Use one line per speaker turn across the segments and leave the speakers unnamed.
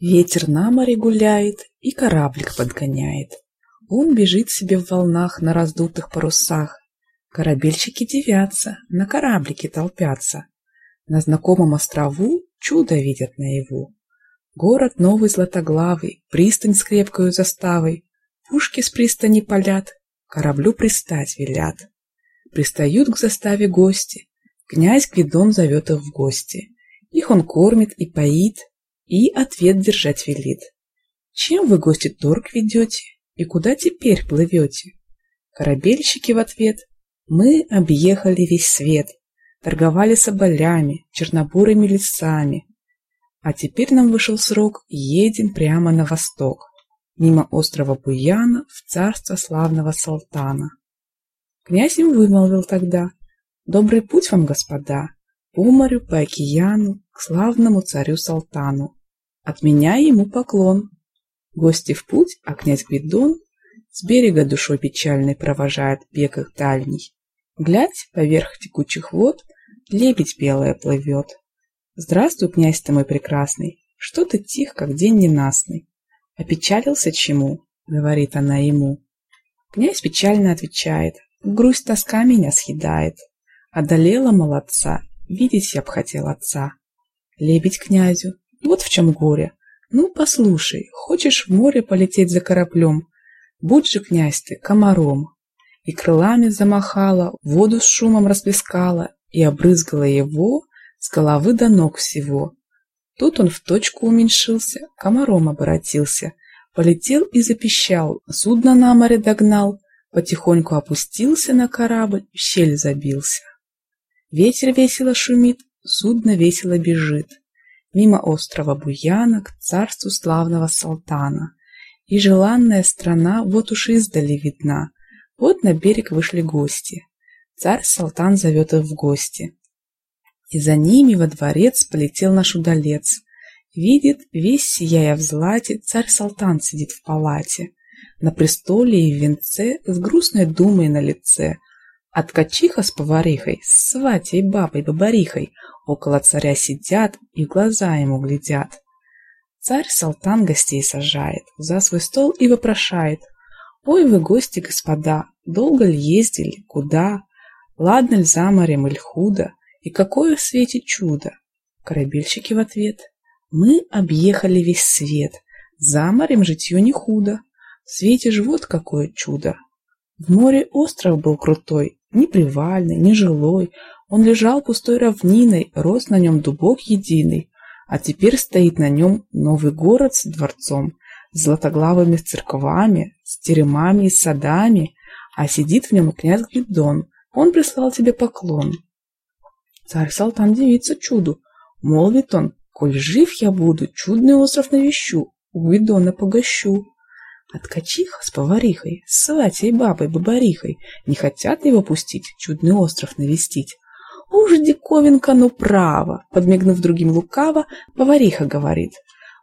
Ветер на море гуляет и кораблик подгоняет. Он бежит себе в волнах на раздутых парусах. Корабельщики девятся, на кораблике толпятся. На знакомом острову чудо видят наяву. Город новый златоглавый, пристань с крепкою заставой. Пушки с пристани палят, кораблю пристать велят. Пристают к заставе гости, князь Гвидон зовет их в гости. Их он кормит и поит, и ответ держать велит. Чем вы, гости, торг ведете, и куда теперь плывете? Корабельщики в ответ. Мы объехали весь свет, торговали соболями, чернобурыми лесами. А теперь нам вышел срок, едем прямо на восток, мимо острова Буяна в царство славного Салтана. Князь им вымолвил тогда, «Добрый путь вам, господа, по морю, по океану, к славному царю Салтану. От меня ему поклон. Гости в путь, а князь Гвидон с берега душой печальной провожает бег их дальний. Глядь, поверх текучих вод лебедь белая плывет. Здравствуй, князь ты мой прекрасный, что ты тих, как день ненастный. Опечалился чему? говорит она ему. Князь печально отвечает, грусть тоска меня съедает. Одолела молодца, видеть я б хотел отца. Лебедь князю, вот в чем горе. Ну, послушай, хочешь в море полететь за кораблем? Будь же, князь ты, комаром. И крылами замахала, воду с шумом расплескала и обрызгала его с головы до ног всего. Тут он в точку уменьшился, комаром обратился, полетел и запищал, судно на море догнал, потихоньку опустился на корабль, в щель забился. Ветер весело шумит, судно весело бежит мимо острова Буяна к царству славного Салтана. И желанная страна вот уж издали видна. Вот на берег вышли гости. Царь Салтан зовет их в гости. И за ними во дворец полетел наш удалец. Видит, весь сияя в злате, царь Салтан сидит в палате. На престоле и в венце с грустной думой на лице. А ткачиха с поварихой, с сватей бабой-бабарихой около царя сидят и в глаза ему глядят. Царь Салтан гостей сажает за свой стол и вопрошает. «Ой вы, гости, господа, долго ли ездили, куда? Ладно ли за морем или худо? И какое в свете чудо?» Корабельщики в ответ. «Мы объехали весь свет, за морем житью не худо, в свете ж вот какое чудо!» В море остров был крутой, ни привальный, ни жилой, он лежал пустой равниной, рос на нем дубок единый, а теперь стоит на нем новый город с дворцом, с златоглавыми церквами, с теремами и садами, а сидит в нем князь Гвидон, он прислал тебе поклон. Царь Салтан дивится чуду, молвит он, коль жив я буду, чудный остров навещу, у Гвидона погощу. А ткачиха с поварихой, с сватей бабой бабарихой не хотят его пустить, чудный остров навестить. «Уж диковинка, ну право!» Подмигнув другим лукаво, повариха говорит.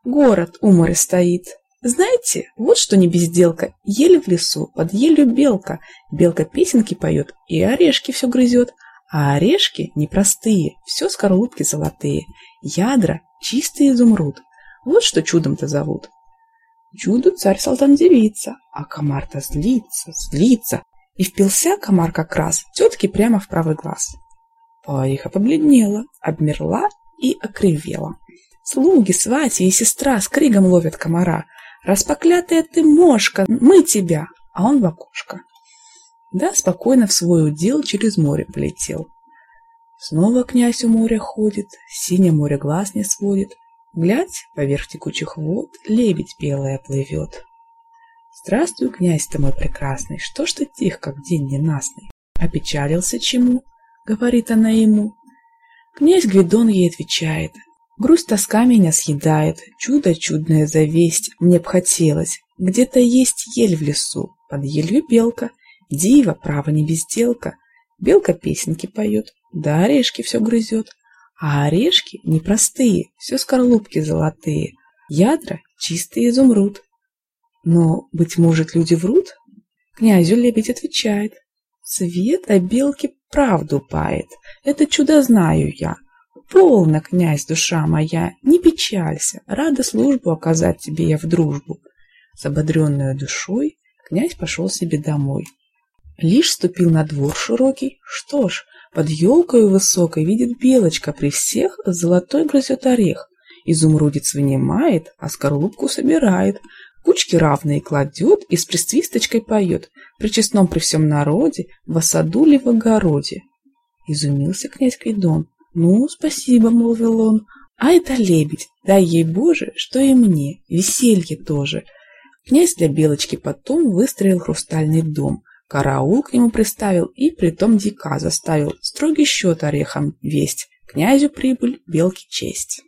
«Город у моря стоит. Знаете, вот что не безделка. Ель в лесу, под елью белка. Белка песенки поет и орешки все грызет. А орешки непростые, все скорлупки золотые. Ядра чистый изумруд. Вот что чудом-то зовут. Чуду царь Салтан дивится, а комар-то злится, злится. И впился комар как раз тетке прямо в правый глаз. Повариха побледнела, обмерла и окривела. Слуги, свати и сестра с кригом ловят комара. «Распоклятая ты мошка, мы тебя!» А он в окошко. Да, спокойно в свой удел через море полетел. Снова князь у моря ходит, синее море глаз не сводит. Глядь, поверх текучих вод лебедь белая плывет. Здравствуй, князь ты мой прекрасный, что ж ты тих, как день ненастный? Опечалился чему? говорит она ему. Князь Гвидон ей отвечает. Грусть тоска меня съедает, чудо чудное завесть, мне б хотелось. Где-то есть ель в лесу, под елью белка, дива, право не безделка. Белка песенки поет, да орешки все грызет. А орешки непростые, все скорлупки золотые, ядра чистый изумруд. Но, быть может, люди врут? Князю лебедь отвечает. Свет о белке правду пает. Это чудо знаю я. полно, князь, душа моя, не печалься, рада службу оказать тебе я в дружбу. С ободренной душой князь пошел себе домой. Лишь ступил на двор широкий, что ж, под елкой высокой видит белочка при всех золотой грызет орех, изумрудец вынимает, а скорлупку собирает, кучки равные кладет и с присвисточкой поет, при честном при всем народе, в осаду ли в огороде. Изумился князь Гвидон. «Ну, спасибо», — молвил он. «А это лебедь, дай ей Боже, что и мне, веселье тоже». Князь для Белочки потом выстроил хрустальный дом, караул к нему приставил и притом дика заставил строгий счет орехом весть, князю прибыль, белке честь.